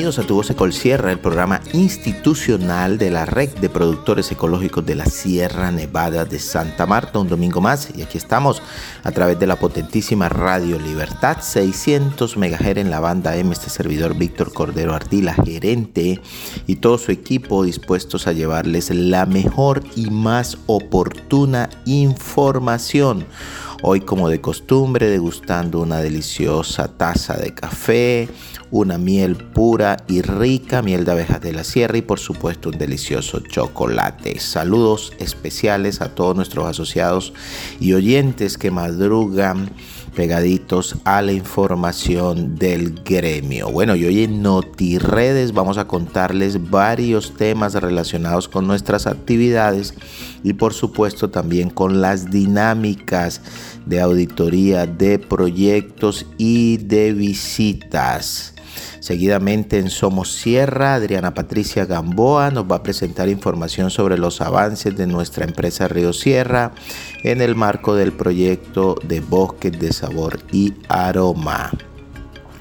bienvenidos a Tu Voz Sierra, el programa institucional de la Red de Productores Ecológicos de la Sierra Nevada de Santa Marta. Un domingo más y aquí estamos a través de la potentísima Radio Libertad, 600 MHz en la banda M. Este servidor Víctor Cordero Ardila, gerente, y todo su equipo dispuestos a llevarles la mejor y más oportuna información Hoy como de costumbre degustando una deliciosa taza de café, una miel pura y rica, miel de abejas de la sierra y por supuesto un delicioso chocolate. Saludos especiales a todos nuestros asociados y oyentes que madrugan pegaditos a la información del gremio. Bueno, y hoy en NotiRedes vamos a contarles varios temas relacionados con nuestras actividades y por supuesto también con las dinámicas de auditoría de proyectos y de visitas. Seguidamente en Somos Sierra, Adriana Patricia Gamboa nos va a presentar información sobre los avances de nuestra empresa Río Sierra en el marco del proyecto de bosques de sabor y aroma.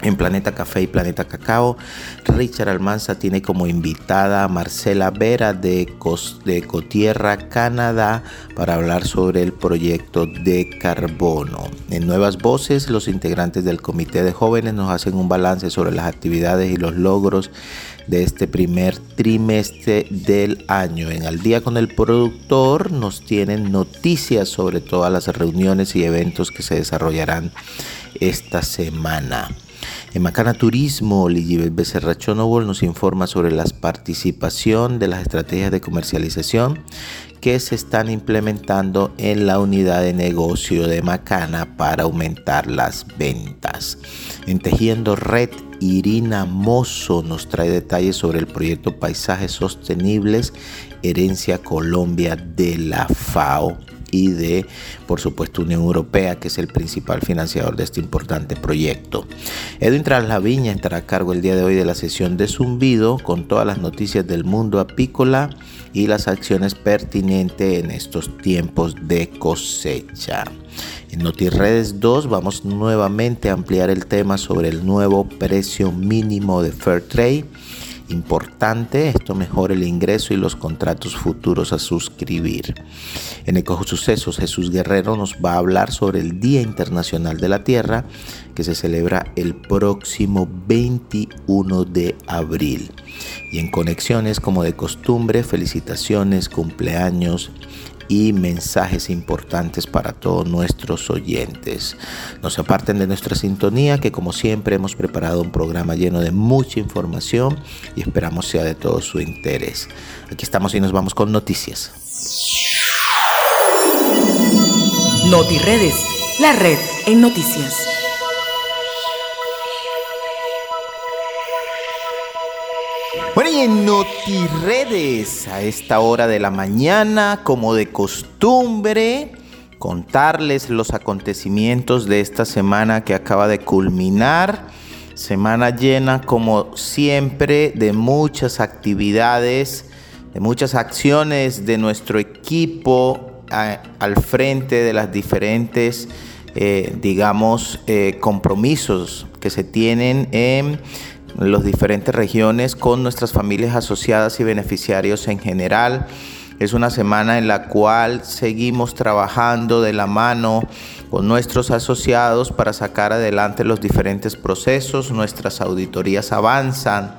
En Planeta Café y Planeta Cacao, Richard Almanza tiene como invitada a Marcela Vera de, de Cotierra, Canadá, para hablar sobre el proyecto de carbono. En Nuevas Voces, los integrantes del Comité de Jóvenes nos hacen un balance sobre las actividades y los logros de este primer trimestre del año. En Al día con el productor nos tienen noticias sobre todas las reuniones y eventos que se desarrollarán esta semana. En Macana Turismo, Ligibel Becerra Chonobol nos informa sobre la participación de las estrategias de comercialización que se están implementando en la unidad de negocio de Macana para aumentar las ventas. En Tejiendo Red, Irina Mozo nos trae detalles sobre el proyecto Paisajes Sostenibles, Herencia Colombia de la FAO y de, por supuesto, Unión Europea, que es el principal financiador de este importante proyecto. Edwin Traslaviña estará a cargo el día de hoy de la sesión de Zumbido con todas las noticias del mundo apícola y las acciones pertinentes en estos tiempos de cosecha. En NotiRedes 2 vamos nuevamente a ampliar el tema sobre el nuevo precio mínimo de Fairtrade importante, esto mejora el ingreso y los contratos futuros a suscribir. En Ecosucesos, Jesús Guerrero nos va a hablar sobre el Día Internacional de la Tierra que se celebra el próximo 21 de abril. Y en Conexiones, como de costumbre, felicitaciones, cumpleaños y mensajes importantes para todos nuestros oyentes. No se aparten de nuestra sintonía, que como siempre hemos preparado un programa lleno de mucha información y esperamos sea de todo su interés. Aquí estamos y nos vamos con noticias. NotiRedes, la red en noticias. En NotiRedes, a esta hora de la mañana, como de costumbre, contarles los acontecimientos de esta semana que acaba de culminar. Semana llena, como siempre, de muchas actividades, de muchas acciones de nuestro equipo al frente de las diferentes, eh, digamos, eh, compromisos que se tienen en las diferentes regiones con nuestras familias asociadas y beneficiarios en general. Es una semana en la cual seguimos trabajando de la mano con nuestros asociados para sacar adelante los diferentes procesos. Nuestras auditorías avanzan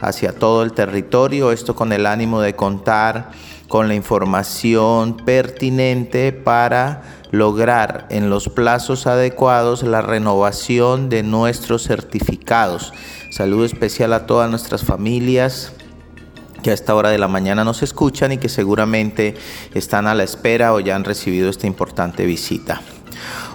hacia todo el territorio, esto con el ánimo de contar con la información pertinente para lograr en los plazos adecuados la renovación de nuestros certificados. Saludo especial a todas nuestras familias que a esta hora de la mañana nos escuchan y que seguramente están a la espera o ya han recibido esta importante visita.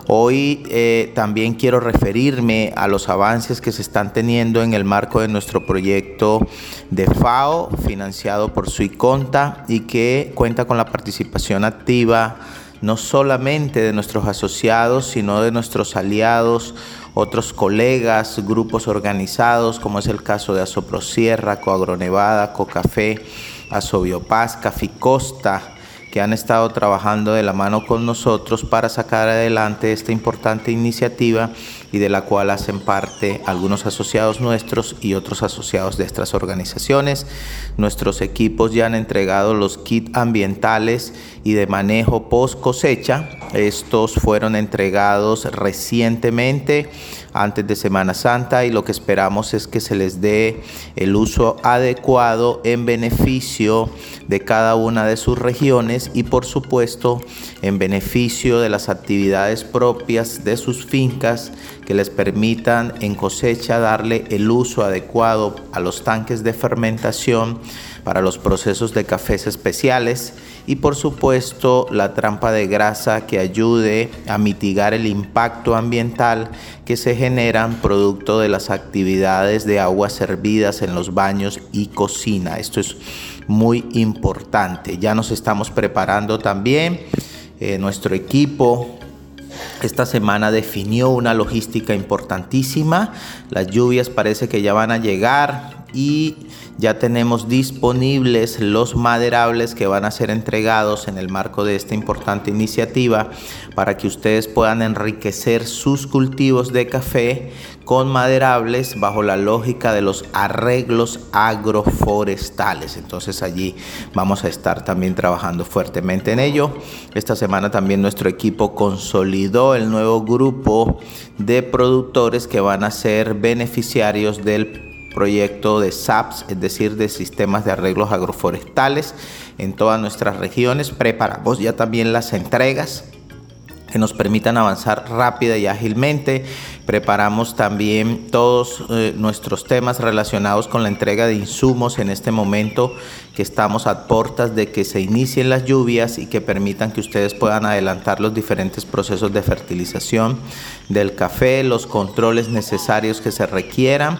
Hoy eh, también quiero referirme a los avances que se están teniendo en el marco de nuestro proyecto de FAO, financiado por Suiconta y que cuenta con la participación activa no solamente de nuestros asociados, sino de nuestros aliados, otros colegas, grupos organizados, como es el caso de Asoprosierra, Coagronevada, Cocafé, Asobiopaz, Caficosta, que han estado trabajando de la mano con nosotros para sacar adelante esta importante iniciativa y de la cual hacen parte algunos asociados nuestros y otros asociados de estas organizaciones. Nuestros equipos ya han entregado los kits ambientales y de manejo post cosecha. Estos fueron entregados recientemente antes de Semana Santa y lo que esperamos es que se les dé el uso adecuado en beneficio de cada una de sus regiones y por supuesto en beneficio de las actividades propias de sus fincas que les permitan en cosecha darle el uso adecuado a los tanques de fermentación para los procesos de cafés especiales y por supuesto la trampa de grasa que ayude a mitigar el impacto ambiental que se generan producto de las actividades de aguas servidas en los baños y cocina. Esto es muy importante. Ya nos estamos preparando también. Eh, nuestro equipo esta semana definió una logística importantísima. Las lluvias parece que ya van a llegar y ya tenemos disponibles los maderables que van a ser entregados en el marco de esta importante iniciativa para que ustedes puedan enriquecer sus cultivos de café con maderables bajo la lógica de los arreglos agroforestales. Entonces allí vamos a estar también trabajando fuertemente en ello. Esta semana también nuestro equipo consolidó el nuevo grupo de productores que van a ser beneficiarios del proyecto de SAPS, es decir, de sistemas de arreglos agroforestales en todas nuestras regiones. Preparamos ya también las entregas que nos permitan avanzar rápida y ágilmente. Preparamos también todos eh, nuestros temas relacionados con la entrega de insumos en este momento que estamos a puertas de que se inicien las lluvias y que permitan que ustedes puedan adelantar los diferentes procesos de fertilización del café, los controles necesarios que se requieran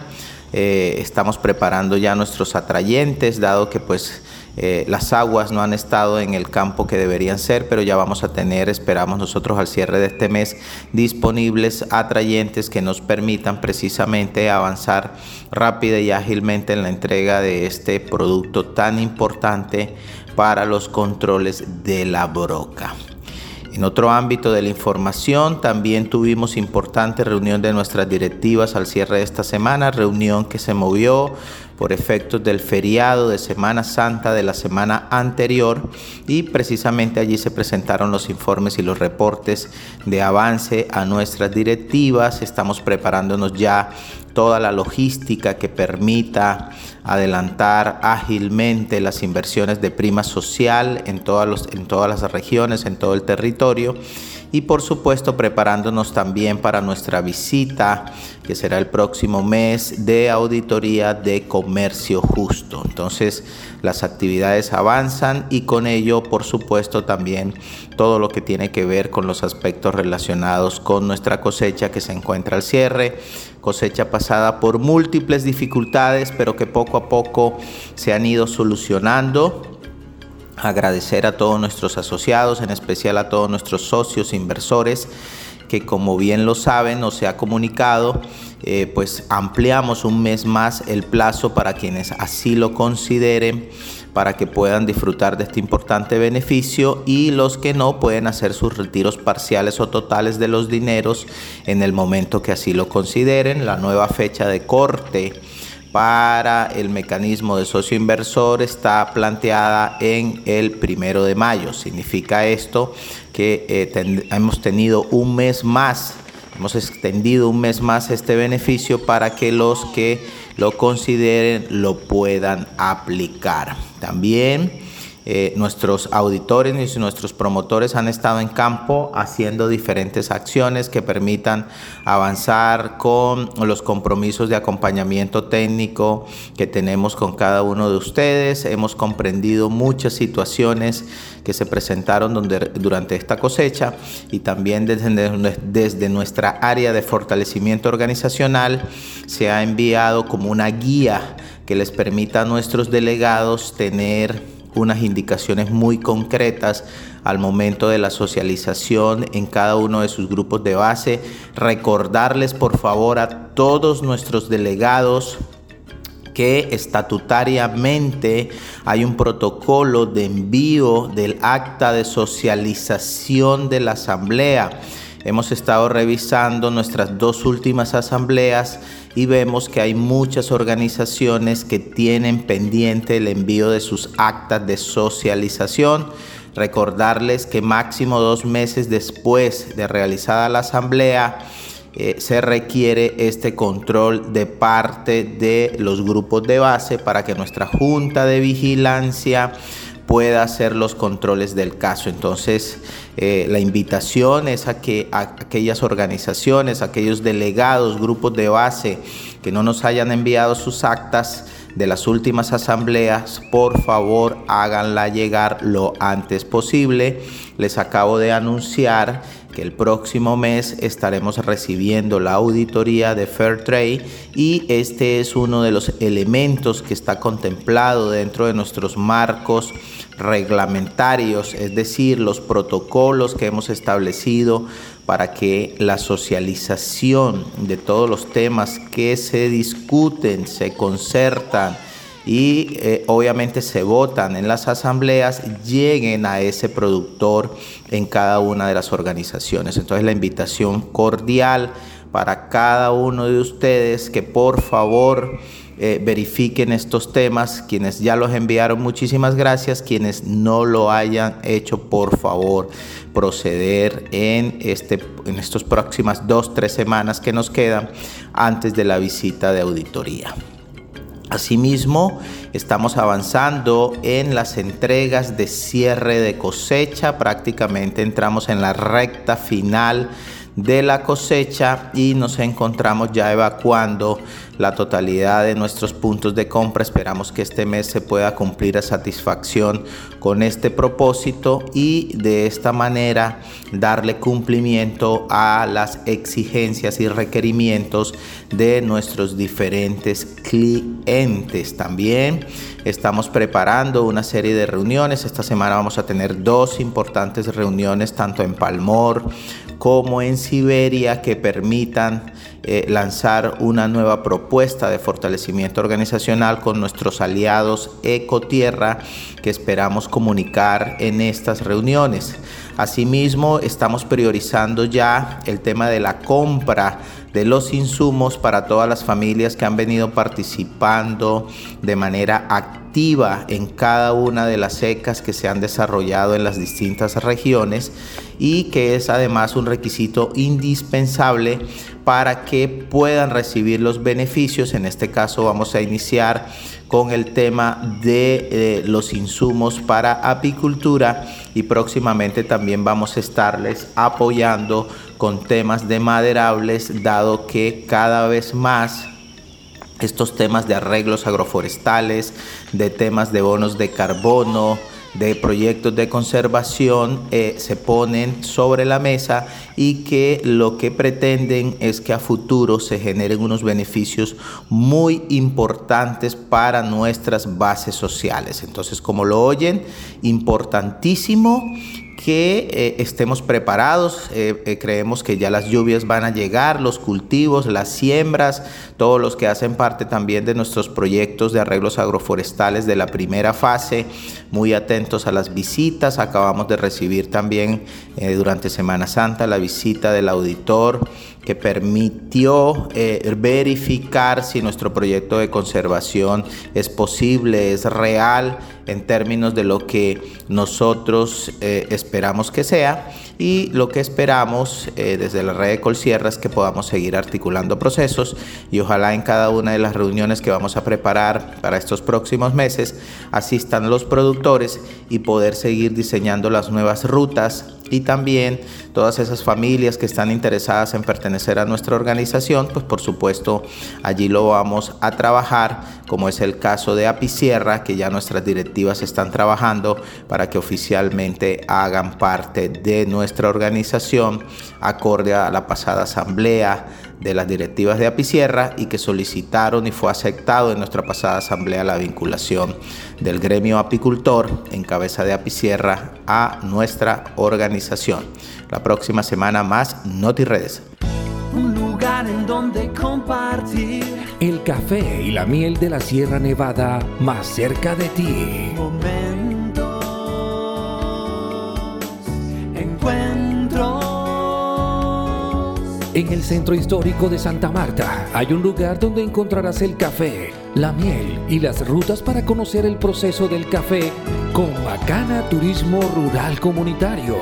eh, estamos preparando ya nuestros atrayentes, dado que pues eh, las aguas no han estado en el campo que deberían ser, pero ya vamos a tener, esperamos nosotros al cierre de este mes, disponibles atrayentes que nos permitan precisamente avanzar rápida y ágilmente en la entrega de este producto tan importante para los controles de la broca. En otro ámbito de la información, también tuvimos importante reunión de nuestras directivas al cierre de esta semana, reunión que se movió por efectos del feriado de Semana Santa de la semana anterior y precisamente allí se presentaron los informes y los reportes de avance a nuestras directivas. Estamos preparándonos ya toda la logística que permita adelantar ágilmente las inversiones de prima social en, todas en todas las regiones, en todo el territorio y por supuesto preparándonos también para nuestra visita que será el próximo mes de auditoría de comercio justo. Entonces las actividades avanzan y con ello por supuesto también todo lo que tiene que ver con los aspectos relacionados con nuestra cosecha que se encuentra al cierre, cosecha pasada por múltiples dificultades pero que poco a poco se han ido solucionando agradecer a todos nuestros asociados, en especial a todos nuestros socios, inversores, que como bien lo saben o se ha comunicado, eh, pues ampliamos un mes más el plazo para quienes así lo consideren para que puedan disfrutar de este importante beneficio y los que no pueden hacer sus retiros parciales o totales de los dineros en el momento que así lo consideren. La nueva fecha de corte para el mecanismo de socio inversor está planteada en el primero de mayo. Significa esto que eh, hemos tenido un mes más, hemos extendido un mes más este beneficio para que los que lo consideren lo puedan aplicar. También eh, nuestros auditores y nuestros promotores han estado en campo haciendo diferentes acciones que permitan avanzar con los compromisos de acompañamiento técnico que tenemos con cada uno de ustedes. Hemos comprendido muchas situaciones que se presentaron durante esta cosecha y también desde, desde nuestra área de fortalecimiento organizacional se ha enviado como una guía que les permita a nuestros delegados tener unas indicaciones muy concretas al momento de la socialización en cada uno de sus grupos de base. Recordarles por favor a todos nuestros delegados que estatutariamente hay un protocolo de envío del acta de socialización de la asamblea. Hemos estado revisando nuestras dos últimas asambleas y vemos que hay muchas organizaciones que tienen pendiente el envío de sus actas de socialización. Recordarles que máximo dos meses después de realizada la asamblea, eh, se requiere este control de parte de los grupos de base para que nuestra junta de vigilancia pueda hacer los controles del caso. Entonces, eh, la invitación es a que aquellas organizaciones, aquellos delegados, grupos de base que no nos hayan enviado sus actas de las últimas asambleas, por favor háganla llegar lo antes posible. Les acabo de anunciar que el próximo mes estaremos recibiendo la auditoría de Fairtrade y este es uno de los elementos que está contemplado dentro de nuestros marcos reglamentarios, es decir, los protocolos que hemos establecido para que la socialización de todos los temas que se discuten, se concertan, y eh, obviamente se votan en las asambleas, lleguen a ese productor en cada una de las organizaciones. Entonces la invitación cordial para cada uno de ustedes que por favor eh, verifiquen estos temas. Quienes ya los enviaron, muchísimas gracias. Quienes no lo hayan hecho, por favor, proceder en, este, en estas próximas dos, tres semanas que nos quedan antes de la visita de auditoría. Asimismo, estamos avanzando en las entregas de cierre de cosecha, prácticamente entramos en la recta final de la cosecha y nos encontramos ya evacuando la totalidad de nuestros puntos de compra. Esperamos que este mes se pueda cumplir a satisfacción con este propósito y de esta manera darle cumplimiento a las exigencias y requerimientos de nuestros diferentes clientes. También estamos preparando una serie de reuniones. Esta semana vamos a tener dos importantes reuniones tanto en Palmor como en Siberia que permitan eh, lanzar una nueva propuesta de fortalecimiento organizacional con nuestros aliados Ecotierra que esperamos comunicar en estas reuniones. Asimismo, estamos priorizando ya el tema de la compra de los insumos para todas las familias que han venido participando de manera activa en cada una de las secas que se han desarrollado en las distintas regiones y que es además un requisito indispensable para que puedan recibir los beneficios. En este caso vamos a iniciar con el tema de eh, los insumos para apicultura y próximamente también vamos a estarles apoyando con temas de maderables dado que cada vez más estos temas de arreglos agroforestales, de temas de bonos de carbono, de proyectos de conservación eh, se ponen sobre la mesa y que lo que pretenden es que a futuro se generen unos beneficios muy importantes para nuestras bases sociales. Entonces, como lo oyen, importantísimo que eh, estemos preparados. Eh, eh, creemos que ya las lluvias van a llegar, los cultivos, las siembras, todos los que hacen parte también de nuestros proyectos de arreglos agroforestales de la primera fase. Muy atentos a las visitas. Acabamos de recibir también durante Semana Santa la visita del auditor que permitió verificar si nuestro proyecto de conservación es posible, es real en términos de lo que nosotros eh, esperamos que sea. Y lo que esperamos eh, desde la red de Colsierra es que podamos seguir articulando procesos y ojalá en cada una de las reuniones que vamos a preparar para estos próximos meses asistan los productores y poder seguir diseñando las nuevas rutas y también todas esas familias que están interesadas en pertenecer a nuestra organización, pues por supuesto allí lo vamos a trabajar, como es el caso de Apicierra, que ya nuestras directivas están trabajando para que oficialmente hagan parte de nuestra organización, acorde a la pasada asamblea de las directivas de Apicierra y que solicitaron y fue aceptado en nuestra pasada asamblea la vinculación del gremio apicultor en cabeza de Apicierra a nuestra organización. La próxima semana más Noti Redes. Un lugar en donde compartir el café y la miel de la Sierra Nevada más cerca de ti. En el centro histórico de Santa Marta hay un lugar donde encontrarás el café, la miel y las rutas para conocer el proceso del café con Macana Turismo Rural Comunitario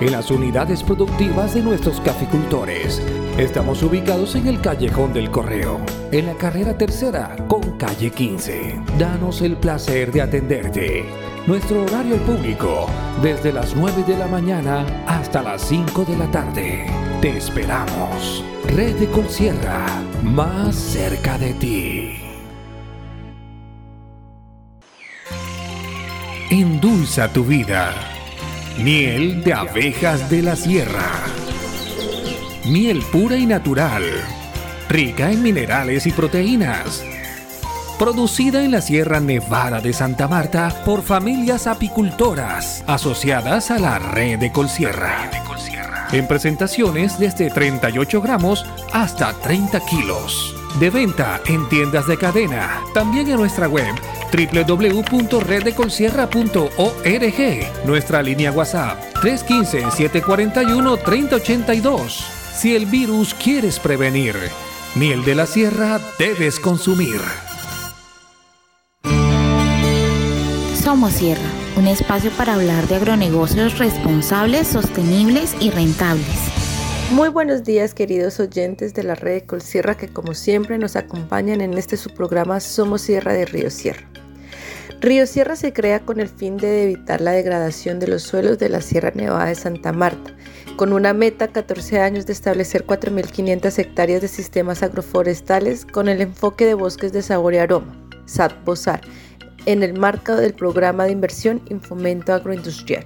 en las unidades productivas de nuestros caficultores. Estamos ubicados en el Callejón del Correo, en la carrera tercera con calle 15. Danos el placer de atenderte. Nuestro horario público, desde las 9 de la mañana hasta las 5 de la tarde. Te esperamos. Red de Colsierra, más cerca de ti. Endulza tu vida. Miel de abejas de la sierra. Miel pura y natural. Rica en minerales y proteínas. Producida en la Sierra Nevada de Santa Marta por familias apicultoras asociadas a la red de Colsierra. En presentaciones desde 38 gramos hasta 30 kilos. De venta en tiendas de cadena. También en nuestra web www.reddecolsierra.org. Nuestra línea WhatsApp 315-741-3082. Si el virus quieres prevenir, miel de la sierra debes consumir. Somos Sierra, un espacio para hablar de agronegocios responsables, sostenibles y rentables. Muy buenos días queridos oyentes de la red de Colsierra que como siempre nos acompañan en este su programa Somos Sierra de Río Sierra. Río Sierra se crea con el fin de evitar la degradación de los suelos de la Sierra Nevada de Santa Marta, con una meta 14 años de establecer 4.500 hectáreas de sistemas agroforestales con el enfoque de bosques de sabor y aroma, SAT-BOSAR, en el marco del programa de inversión y fomento agroindustrial.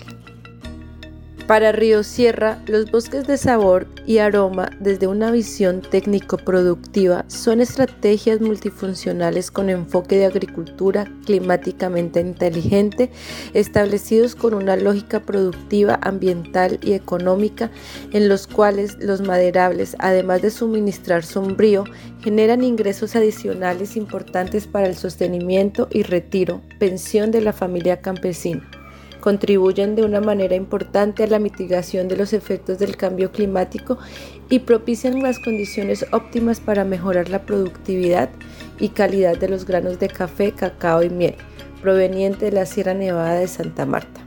Para Río Sierra, los bosques de sabor y aroma desde una visión técnico-productiva son estrategias multifuncionales con enfoque de agricultura climáticamente inteligente, establecidos con una lógica productiva, ambiental y económica, en los cuales los maderables, además de suministrar sombrío, generan ingresos adicionales importantes para el sostenimiento y retiro, pensión de la familia campesina contribuyen de una manera importante a la mitigación de los efectos del cambio climático y propician las condiciones óptimas para mejorar la productividad y calidad de los granos de café, cacao y miel, proveniente de la Sierra Nevada de Santa Marta.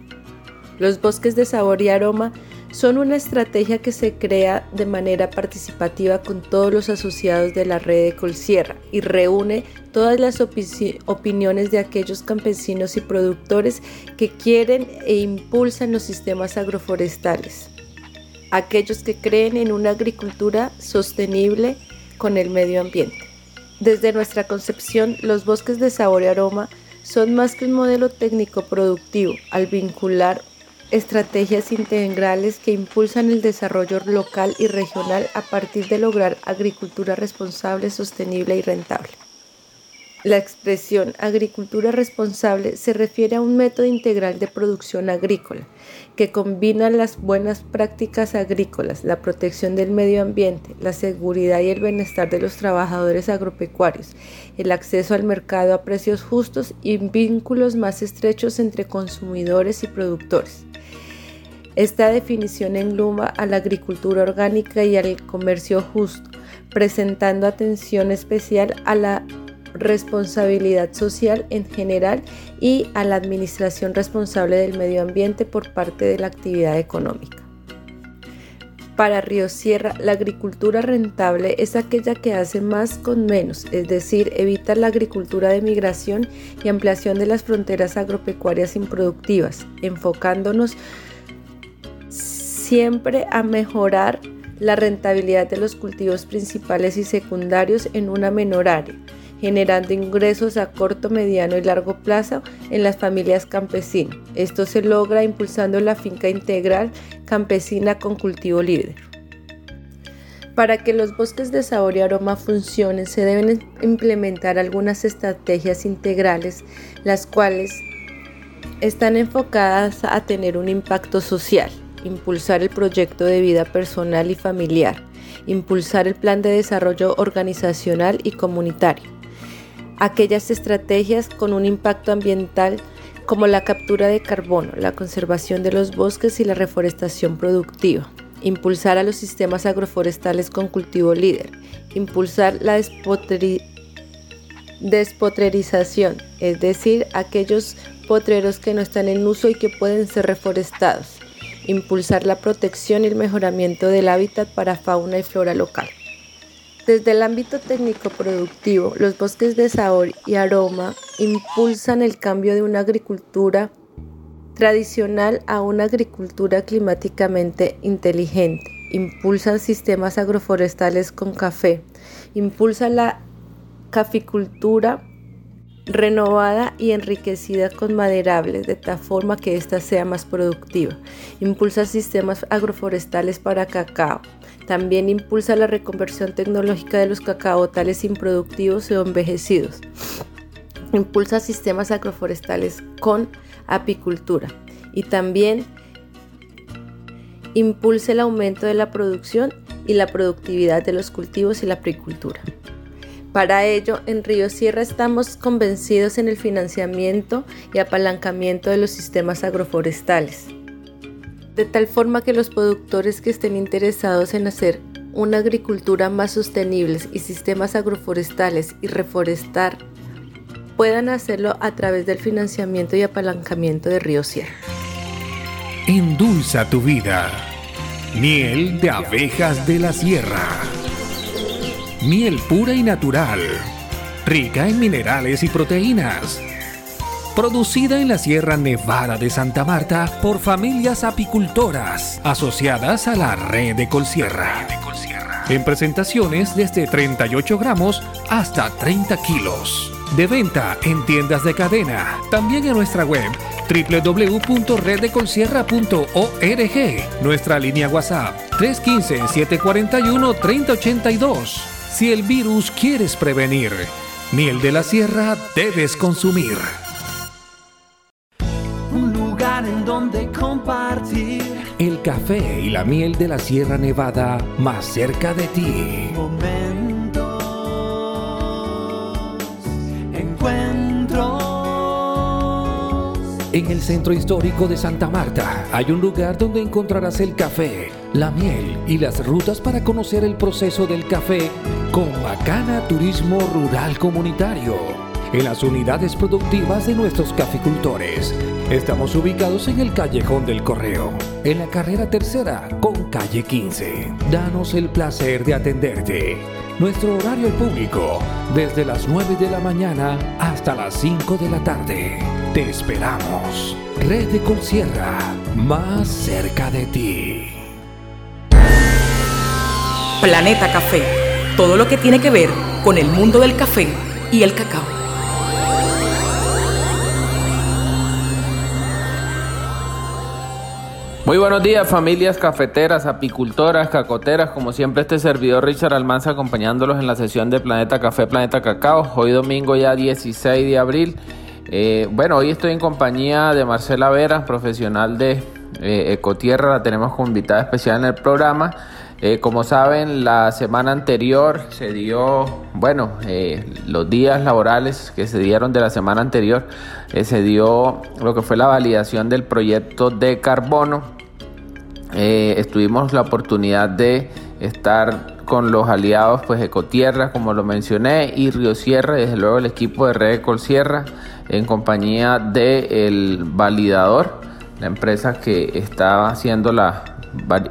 Los bosques de sabor y aroma son una estrategia que se crea de manera participativa con todos los asociados de la red de Colsierra y reúne todas las opiniones de aquellos campesinos y productores que quieren e impulsan los sistemas agroforestales, aquellos que creen en una agricultura sostenible con el medio ambiente. Desde nuestra concepción, los bosques de sabor y aroma son más que un modelo técnico productivo al vincular estrategias integrales que impulsan el desarrollo local y regional a partir de lograr agricultura responsable, sostenible y rentable. La expresión agricultura responsable se refiere a un método integral de producción agrícola que combina las buenas prácticas agrícolas, la protección del medio ambiente, la seguridad y el bienestar de los trabajadores agropecuarios, el acceso al mercado a precios justos y vínculos más estrechos entre consumidores y productores. Esta definición engluma a la agricultura orgánica y al comercio justo, presentando atención especial a la responsabilidad social en general y a la administración responsable del medio ambiente por parte de la actividad económica. Para Río Sierra, la agricultura rentable es aquella que hace más con menos, es decir, evita la agricultura de migración y ampliación de las fronteras agropecuarias improductivas, enfocándonos siempre a mejorar la rentabilidad de los cultivos principales y secundarios en una menor área generando ingresos a corto, mediano y largo plazo en las familias campesinas. Esto se logra impulsando la finca integral campesina con cultivo libre. Para que los bosques de sabor y aroma funcionen, se deben implementar algunas estrategias integrales, las cuales están enfocadas a tener un impacto social, impulsar el proyecto de vida personal y familiar, impulsar el plan de desarrollo organizacional y comunitario. Aquellas estrategias con un impacto ambiental como la captura de carbono, la conservación de los bosques y la reforestación productiva. Impulsar a los sistemas agroforestales con cultivo líder. Impulsar la despotrerización, es decir, aquellos potreros que no están en uso y que pueden ser reforestados. Impulsar la protección y el mejoramiento del hábitat para fauna y flora local. Desde el ámbito técnico productivo, los bosques de sabor y aroma impulsan el cambio de una agricultura tradicional a una agricultura climáticamente inteligente, impulsan sistemas agroforestales con café, impulsan la caficultura renovada y enriquecida con maderables de tal forma que ésta sea más productiva. Impulsa sistemas agroforestales para cacao. También impulsa la reconversión tecnológica de los cacaotales improductivos o envejecidos. Impulsa sistemas agroforestales con apicultura. Y también impulsa el aumento de la producción y la productividad de los cultivos y la apicultura. Para ello, en Río Sierra estamos convencidos en el financiamiento y apalancamiento de los sistemas agroforestales, de tal forma que los productores que estén interesados en hacer una agricultura más sostenible y sistemas agroforestales y reforestar puedan hacerlo a través del financiamiento y apalancamiento de Río Sierra. Endulza tu vida. Miel de abejas de la sierra miel pura y natural, rica en minerales y proteínas. Producida en la Sierra Nevada de Santa Marta por familias apicultoras asociadas a la red de Colsierra. En presentaciones desde 38 gramos hasta 30 kilos. De venta en tiendas de cadena. También en nuestra web www.reddecolsierra.org. Nuestra línea WhatsApp 315-741-3082. Si el virus quieres prevenir, miel de la sierra debes consumir. Un lugar en donde compartir el café y la miel de la Sierra Nevada más cerca de ti. momentos, encuentros. En el centro histórico de Santa Marta hay un lugar donde encontrarás el café, la miel y las rutas para conocer el proceso del café con Macana Turismo Rural Comunitario. En las unidades productivas de nuestros caficultores. Estamos ubicados en el Callejón del Correo, en la carrera tercera con calle 15. Danos el placer de atenderte. Nuestro horario público, desde las 9 de la mañana hasta las 5 de la tarde. Te esperamos. Red de Colsierra, más cerca de ti. Planeta Café. Todo lo que tiene que ver con el mundo del café y el cacao. Muy buenos días familias cafeteras, apicultoras, cacoteras, como siempre este servidor Richard Almanza acompañándolos en la sesión de Planeta Café, Planeta Cacao, hoy domingo ya 16 de abril. Eh, bueno, hoy estoy en compañía de Marcela Vera, profesional de eh, Ecotierra, la tenemos como invitada especial en el programa. Eh, como saben, la semana anterior se dio, bueno, los días laborales que se dieron de la semana anterior, se dio lo que fue la validación del proyecto de carbono. Eh, estuvimos la oportunidad de estar con los aliados pues Ecotierra como lo mencioné y Río Sierra desde luego el equipo de Red Sierra en compañía del validador la empresa que está haciendo la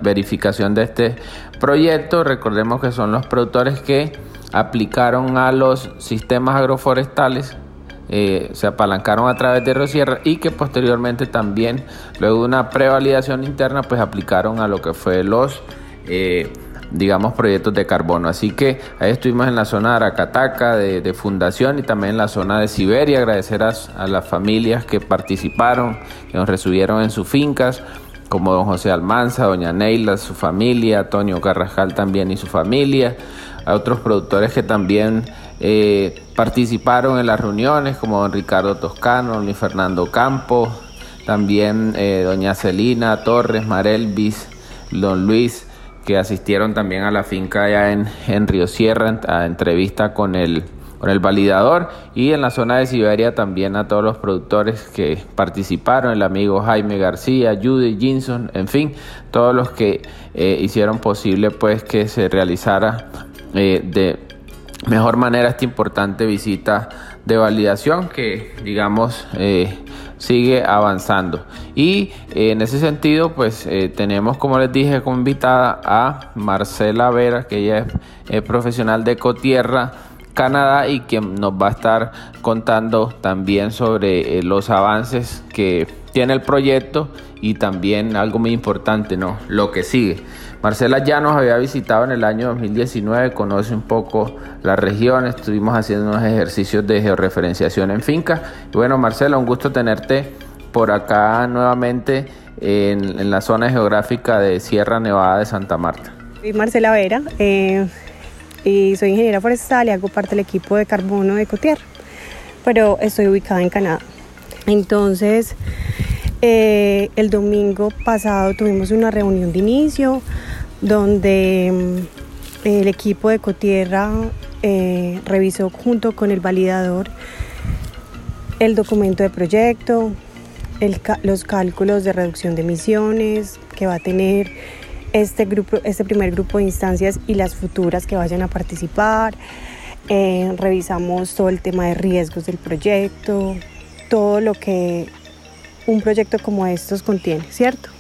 verificación de este proyecto recordemos que son los productores que aplicaron a los sistemas agroforestales eh, se apalancaron a través de Rosierra y que posteriormente también, luego de una prevalidación interna, pues aplicaron a lo que fue los, eh, digamos, proyectos de carbono. Así que ahí estuvimos en la zona de Aracataca, de, Fundación y también en la zona de Siberia. Agradecer a, las familias que participaron, que nos recibieron en sus fincas como don José Almanza, doña Neila, su familia, Antonio Carrajal también y su familia, a otros productores que también eh, participaron en las reuniones como don Ricardo Toscano, ni Fernando Campos, también eh, doña Celina Torres, Marelvis, don Luis, que asistieron también a la finca allá en, en Río Sierra, a entrevista con el, con el validador. Y en la zona de Siberia también a todos los productores que participaron, el amigo Jaime García, Judy Jinson, en fin, todos los que eh, hicieron posible pues que se realizara eh, de mejor manera esta importante visita de validación que digamos eh, sigue avanzando. Y en ese sentido pues tenemos como les dije como invitada a Marcela Vera que ella es, profesional de Ecotierra Canadá y quien nos va a estar contando también sobre los avances que tiene el proyecto y también algo muy importante, ¿no? Lo que sigue. Marcela ya nos había visitado en el año 2019, conoce un poco la región, estuvimos haciendo unos ejercicios de georreferenciación en finca. Y bueno, Marcela, un gusto tenerte por acá nuevamente en, la zona geográfica de Sierra Nevada de Santa Marta. Soy Marcela Vera eh, y soy ingeniera forestal y hago parte del equipo de carbono de Ecotierra, pero estoy ubicada en Canadá. Entonces, eh, el domingo pasado tuvimos una reunión de inicio donde mm, el equipo de Ecotierra eh, revisó junto con el validador el documento de proyecto, los cálculos de reducción de emisiones que va a tener este, grupo, este primer grupo de instancias y las futuras que vayan a participar. Eh, revisamos todo el tema de riesgos del proyecto, todo lo que un proyecto como estos contiene, ¿cierto?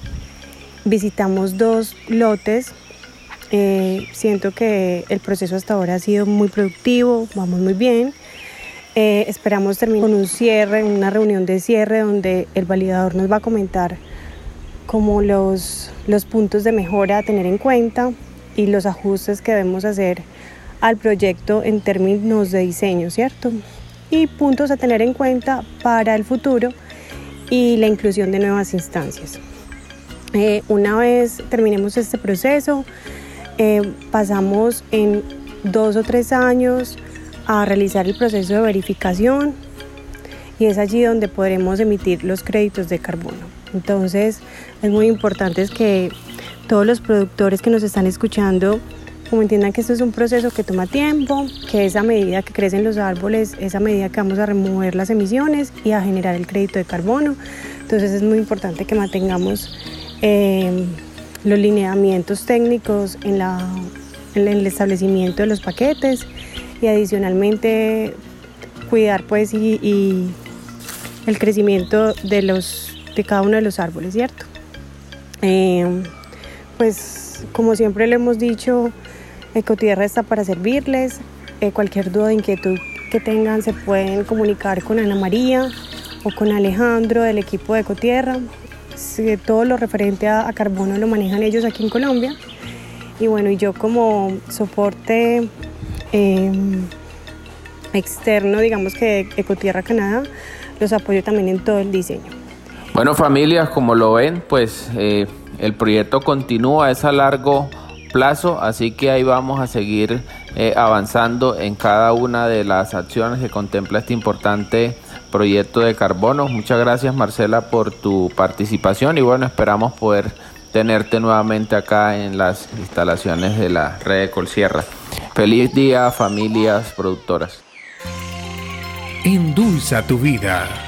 Visitamos dos lotes. Eh, siento que el proceso hasta ahora ha sido muy productivo, vamos muy bien. Eh, esperamos terminar con un cierre, una reunión de cierre donde el validador nos va a comentar como los, los puntos de mejora a tener en cuenta y los ajustes que debemos hacer al proyecto en términos de diseño, ¿cierto? Y puntos a tener en cuenta para el futuro y la inclusión de nuevas instancias. Eh, una vez terminemos este proceso, eh, pasamos en dos o tres años a realizar el proceso de verificación y es allí donde podremos emitir los créditos de carbono. Entonces es muy importante que todos los productores que nos están escuchando como entiendan que esto es un proceso que toma tiempo, que es a medida que crecen los árboles, es a medida que vamos a remover las emisiones y a generar el crédito de carbono. Entonces es muy importante que mantengamos eh, los lineamientos técnicos en, el establecimiento de los paquetes y adicionalmente cuidar pues y, el crecimiento de, los, de cada uno de los árboles, ¿cierto? Eh, pues como siempre le hemos dicho, Ecotierra está para servirles. Eh, cualquier duda o inquietud que tengan se pueden comunicar con Ana María o con Alejandro del equipo de Ecotierra. todo lo referente a, carbono lo manejan ellos aquí en Colombia. Y bueno, y yo como soporte em, externo, digamos que Ecotierra Canadá, los apoyo también en todo el diseño. Bueno, familias, como lo ven, pues eh, el proyecto continúa, es a largo plazo, así que ahí vamos a seguir eh, avanzando en cada una de las acciones que contempla este importante proyecto de carbono. Muchas gracias Marcela por tu participación y bueno, esperamos poder tenerte nuevamente acá en las instalaciones de la red de Colsierra. Feliz día familias productoras. Endulza tu vida.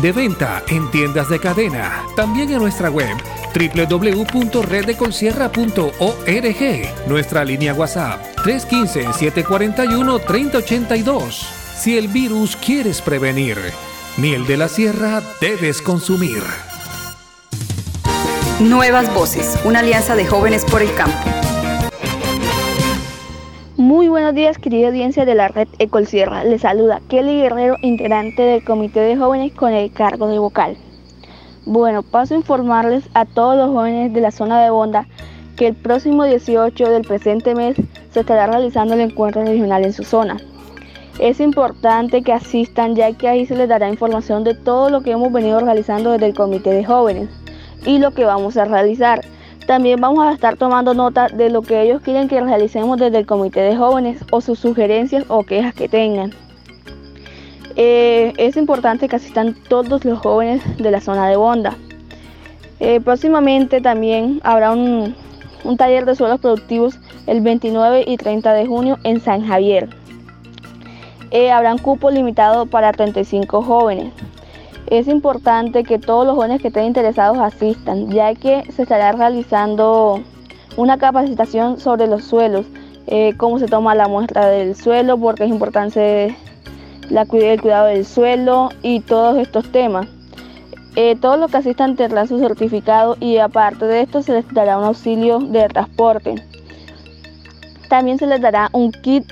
De venta en tiendas de cadena. También en nuestra web www.reddecolsierra.org. Nuestra línea WhatsApp 315-741-3082. Si el virus quieres prevenir, Miel de la Sierra debes consumir. Nuevas Voces, una alianza de jóvenes por el campo. Muy buenos días, querida audiencia de la red Ecol Sierra. Les saluda Kelly Guerrero, integrante del Comité de Jóvenes con el cargo de vocal. Bueno, paso a informarles a todos los jóvenes de la zona de Bonda que el próximo 18 del presente mes se estará realizando el encuentro regional en su zona. Es importante que asistan ya que ahí se les dará información de todo lo que hemos venido realizando desde el Comité de Jóvenes y lo que vamos a realizar. También vamos a estar tomando nota de lo que ellos quieren que realicemos desde el Comité de Jóvenes o sus sugerencias o quejas que tengan. Eh, es importante que asistan todos los jóvenes de la zona de Bonda. Eh, próximamente también habrá un, taller de suelos productivos el 29 y 30 de junio en San Javier. Eh, habrá un cupo limitado para 35 jóvenes. Es importante que todos los jóvenes que estén interesados asistan, ya que se estará realizando una capacitación sobre los suelos, eh, cómo se toma la muestra del suelo, porque es importante el cuidado del suelo y todos estos temas. Eh, todos los que asistan tendrán su certificado y aparte de esto se les dará un auxilio de transporte. También se les dará un kit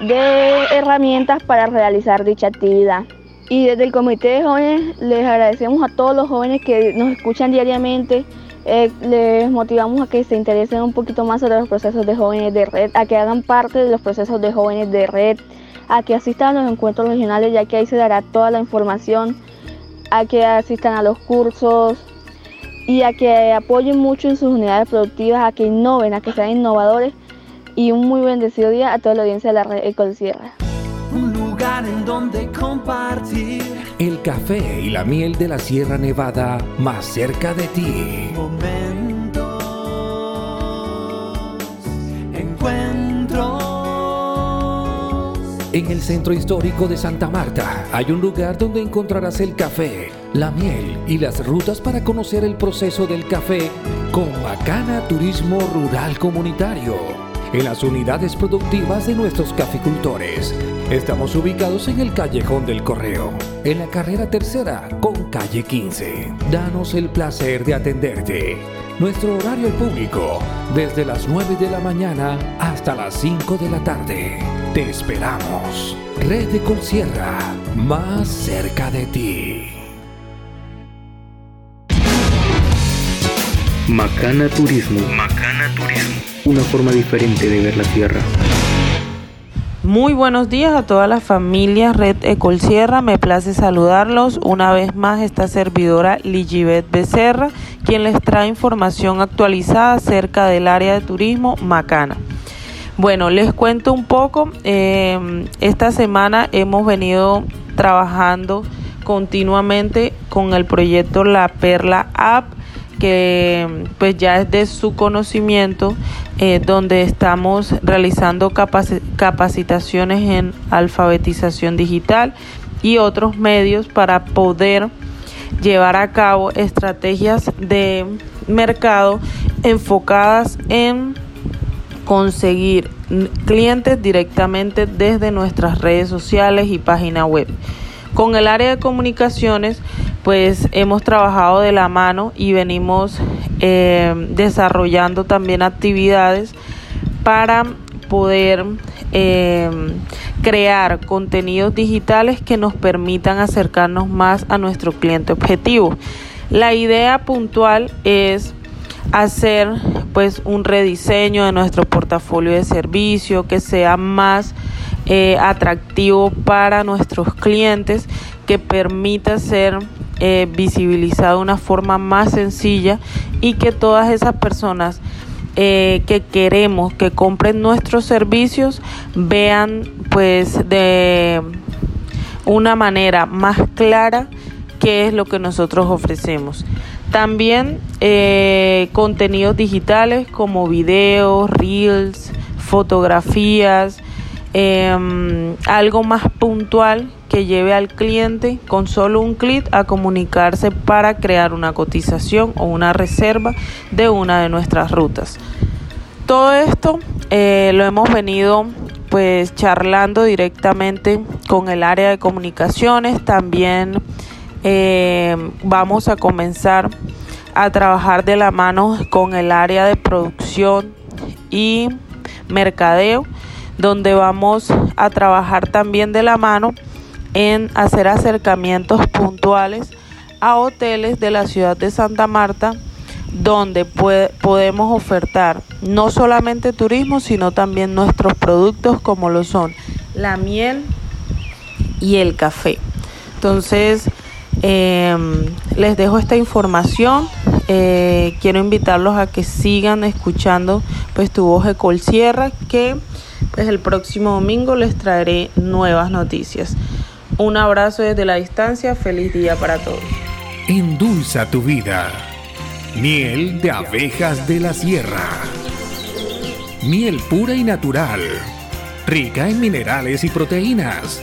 de herramientas para realizar dicha actividad. Y desde el Comité de Jóvenes les agradecemos a todos los jóvenes que nos escuchan diariamente. Eh, les motivamos a que se interesen un poquito más sobre los procesos de jóvenes de red, a que hagan parte de los procesos de jóvenes de red, a que asistan a los encuentros regionales, ya que ahí se dará toda la información, a que asistan a los cursos y a que apoyen mucho en sus unidades productivas, a que innoven, a que sean innovadores. Y un muy bendecido día a toda la audiencia de la red Ecolsierra en donde compartir el café y la miel de la Sierra Nevada más cerca de ti. Momentos, encuentros. En el centro histórico de Santa Marta hay un lugar donde encontrarás el café, la miel y las rutas para conocer el proceso del café con Macana Turismo Rural Comunitario en las unidades productivas de nuestros caficultores Estamos ubicados en el Callejón del Correo, en la carrera tercera con calle 15. Danos el placer de atenderte. Nuestro horario público, desde las 9 de la mañana hasta las 5 de la tarde. Te esperamos. Red de Colsierra, más cerca de ti. Macana Turismo. Macana Turismo. Una forma diferente de ver la tierra. Muy buenos días a toda la familia Red Ecol Sierra. Me place saludarlos una vez más esta servidora Ligibet Becerra, quien les trae información actualizada acerca del área de turismo Macana. Bueno, les cuento un poco. Em, esta semana hemos venido trabajando continuamente con el proyecto La Perla App que pues ya es de su conocimiento, eh, donde estamos realizando capacitaciones en alfabetización digital y otros medios para poder llevar a cabo estrategias de mercado enfocadas en conseguir clientes directamente desde nuestras redes sociales y página web. Con el área de comunicaciones, pues hemos trabajado de la mano y venimos eh, desarrollando también actividades para poder eh, crear contenidos digitales que nos permitan acercarnos más a nuestro cliente objetivo. La idea puntual es hacer pues un rediseño de nuestro portafolio de servicio que sea más eh, atractivo para nuestros clientes, que permita ser eh, visibilizado de una forma más sencilla y que todas esas personas eh, que queremos que compren nuestros servicios vean pues de una manera más clara qué es lo que nosotros ofrecemos. También contenidos digitales como videos, reels, fotografías, Em, algo más puntual que lleve al cliente con solo un clic a comunicarse para crear una cotización o una reserva de una de nuestras rutas. Todo esto eh, lo hemos venido pues charlando directamente con el área de comunicaciones. También eh, vamos a comenzar a trabajar de la mano con el área de producción y mercadeo donde vamos a trabajar también de la mano en hacer acercamientos puntuales a hoteles de la ciudad de Santa Marta donde podemos ofertar no solamente turismo, sino también nuestros productos como lo son la miel y el café. Entonces, em, les dejo esta información. Eh, quiero invitarlos a que sigan escuchando pues tu voz de Sierra que pues el próximo domingo les traeré nuevas noticias. Un abrazo desde la distancia, feliz día para todos. Endulza tu vida. Miel de abejas de la sierra. Miel pura y natural, rica en minerales y proteínas.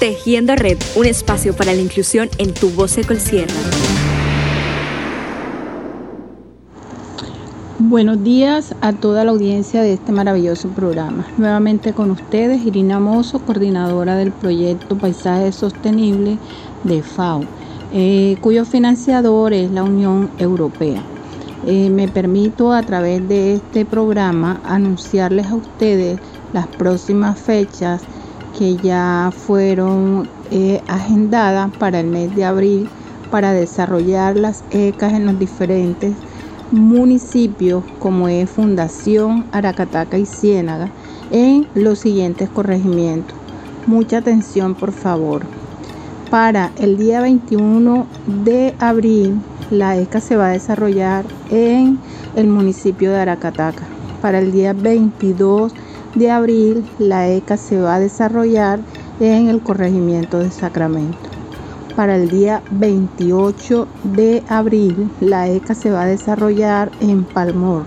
Tejiendo Red, un espacio para la inclusión en tu voz Colsierra. Buenos días a toda la audiencia de este maravilloso programa. Nuevamente con ustedes, Irina Mozo, coordinadora del proyecto Paisaje Sostenible de FAO, eh, cuyo financiador es la Unión Europea. Eh, me permito a través de este programa anunciarles a ustedes las próximas fechas que ya fueron eh, agendadas para el mes de abril para desarrollar las ECAs en los diferentes municipios como es Fundación, Aracataca y Ciénaga en los siguientes corregimientos. Mucha atención por favor. Para el día 21 de abril, la ECA se va a desarrollar en el municipio de Aracataca. Para el día 22 de abril, la ECA se va a desarrollar en el corregimiento de Sacramento para el día 28 de abril, la ECA se va a desarrollar en Palmor.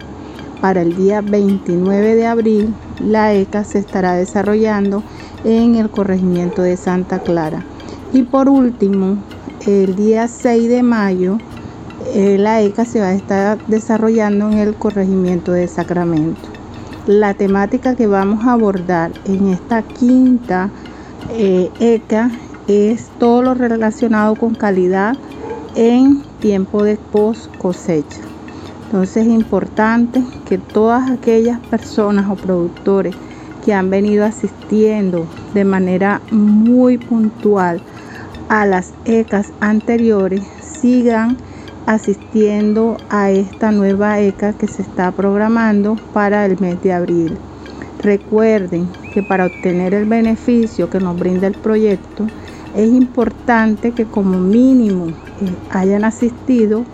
Para el día 29 de abril, la ECA se estará desarrollando en el corregimiento de Santa Clara. Y por último, el día 6 de mayo, eh, la ECA se va a estar desarrollando en el corregimiento de Sacramento. La temática que vamos a abordar en esta quinta eh, ECA es todo lo relacionado con calidad en tiempo de post cosecha. Entonces es importante que todas aquellas personas o productores que han venido asistiendo de manera muy puntual a las ECAs anteriores sigan asistiendo a esta nueva ECA que se está programando para el mes de abril. Recuerden que para obtener el beneficio que nos brinda el proyecto, es importante que como mínimo eh, hayan asistido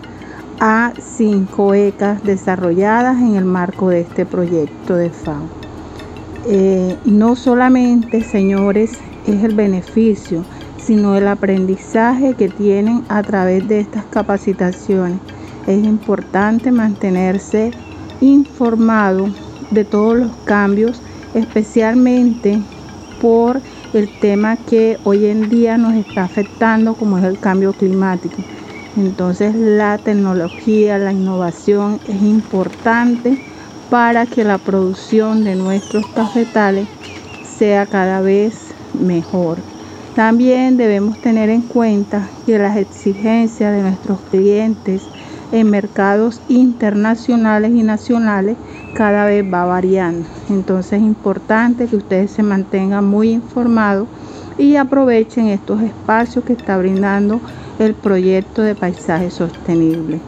a cinco ECAs desarrolladas en el marco de este proyecto de FAO. Eh, no solamente, señores, es el beneficio, sino el aprendizaje que tienen a través de estas capacitaciones. Es importante mantenerse informado de todos los cambios, especialmente por el tema que hoy en día nos está afectando como es el cambio climático. Entonces la tecnología, la innovación es importante para que la producción de nuestros cafetales sea cada vez mejor. También debemos tener en cuenta que las exigencias de nuestros clientes en mercados internacionales y nacionales cada vez va variando. Entonces es importante que ustedes se mantengan muy informados y aprovechen estos espacios que está brindando el proyecto de paisaje sostenible.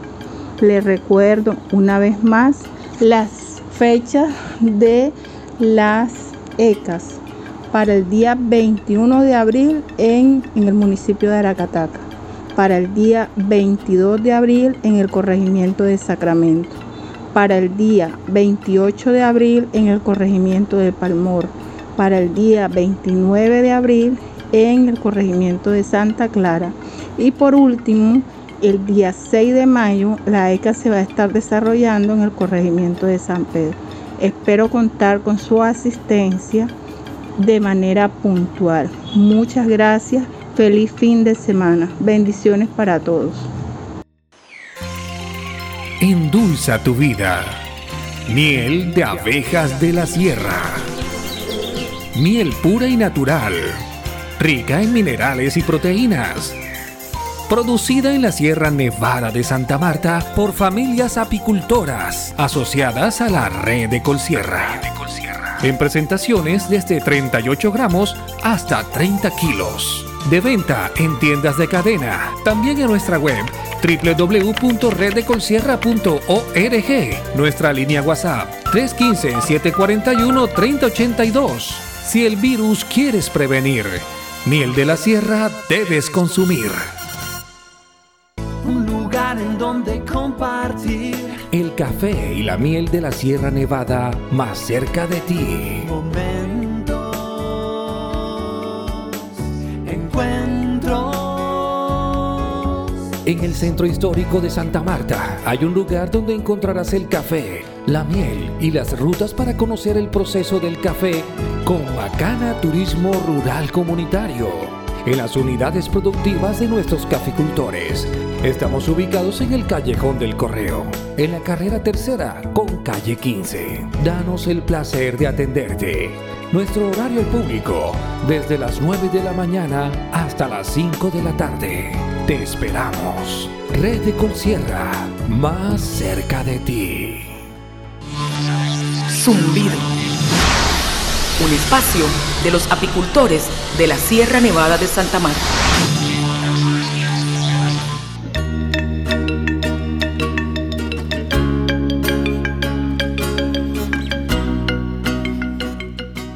Les recuerdo una vez más las fechas de las ECAS para el día 21 de abril en, el municipio de Aracataca. Para el día 22 de abril en el corregimiento de Sacramento, para el día 28 de abril en el corregimiento de Palmor, para el día 29 de abril en el corregimiento de Santa Clara. Y por último el día 6 de mayo la ECA se va a estar desarrollando en el corregimiento de San Pedro. Espero contar con su asistencia de manera puntual. Muchas gracias Feliz fin de semana. Bendiciones para todos. endulza tu vida. Miel de abejas de la sierra. Miel pura y natural, rica en minerales y proteínas. Producida en la Sierra Nevada de Santa Marta por familias apicultoras asociadas a la red de Colsierra. En presentaciones desde 38 gramos hasta 30 kilos. De venta en tiendas de cadena. También en nuestra web www.reddecolsierra.org. Nuestra línea WhatsApp 315-741-3082. Si el virus quieres prevenir, miel de la sierra debes consumir. Un lugar en donde El café y la miel de la Sierra Nevada más cerca de ti. momentos, encuentros. En el centro histórico de Santa Marta hay un lugar donde encontrarás el café, la miel y las rutas para conocer el proceso del café con Macana Turismo Rural Comunitario. En las unidades productivas de nuestros caficultores. Estamos ubicados en el Callejón del Correo, en la carrera tercera con calle 15. Danos el placer de atenderte. Nuestro horario público, desde las 9 de la mañana hasta las 5 de la tarde. Te esperamos. Red de Colsierra, más cerca de ti. Zumbido. Un espacio de los apicultores de la Sierra Nevada de Santa Marta.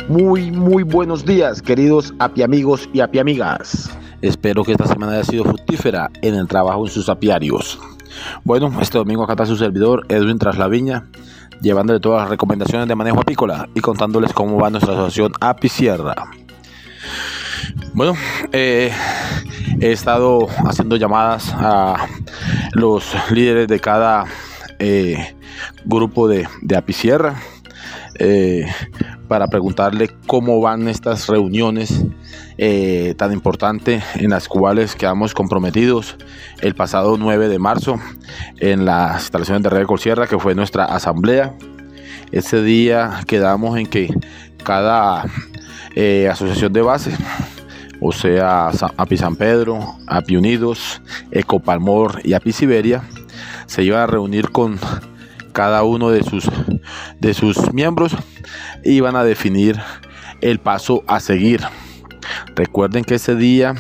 Muy, muy buenos días, queridos apiamigos y apiamigas. Espero que esta semana haya sido fructífera en el trabajo en sus apiarios. Bueno, este domingo acá está su servidor Edwin Traslaviña, llevándole todas las recomendaciones de manejo apícola y contándoles cómo va nuestra asociación Apicierra. Bueno, eh, he estado haciendo llamadas a los líderes de cada eh, grupo de, de Apicierra eh, para preguntarle cómo van estas reuniones eh, tan importantes en las cuales quedamos comprometidos el pasado 9 de marzo en las instalaciones de Red Colsierra, que fue nuestra asamblea. Ese día quedamos en que cada eh, asociación de base, o sea, API San Pedro, API Unidos, Ecopalmor y API Siberia, se iban a reunir con cada uno de sus, de sus miembros y van a definir el paso a seguir. Recuerden que ese día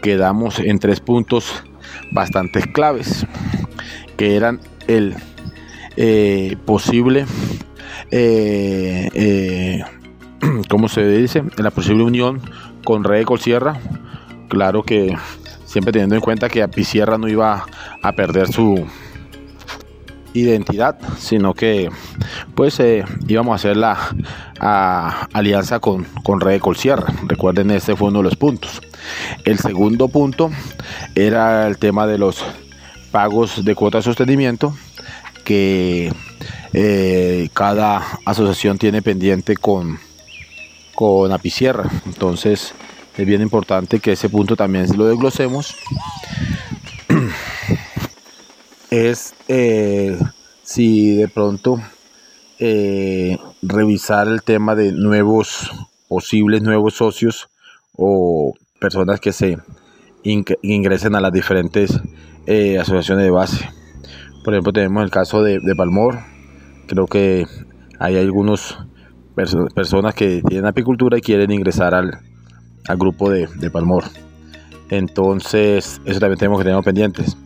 quedamos en tres puntos bastante claves, que eran el eh, posible, eh, eh, ¿cómo se dice? La posible unión con Red Colsierra. Claro que siempre teniendo en cuenta que Apicierra no iba a perder su, identidad, sino que pues eh, íbamos a hacer la alianza con, con Red Colsierra. Recuerden, este fue uno de los puntos. El segundo punto era el tema de los pagos de cuota de sostenimiento que eh, cada asociación tiene pendiente con, con Apicierra. Entonces es bien importante que ese punto también lo desglosemos es eh, si de pronto eh, revisar el tema de nuevos posibles nuevos socios o personas que se ing- ingresen a las diferentes eh, asociaciones de base. Por ejemplo, tenemos el caso de, de Palmor. Creo que hay algunas personas que tienen apicultura y quieren ingresar al, al grupo de, de Palmor. Entonces, eso también tenemos que tener pendientes.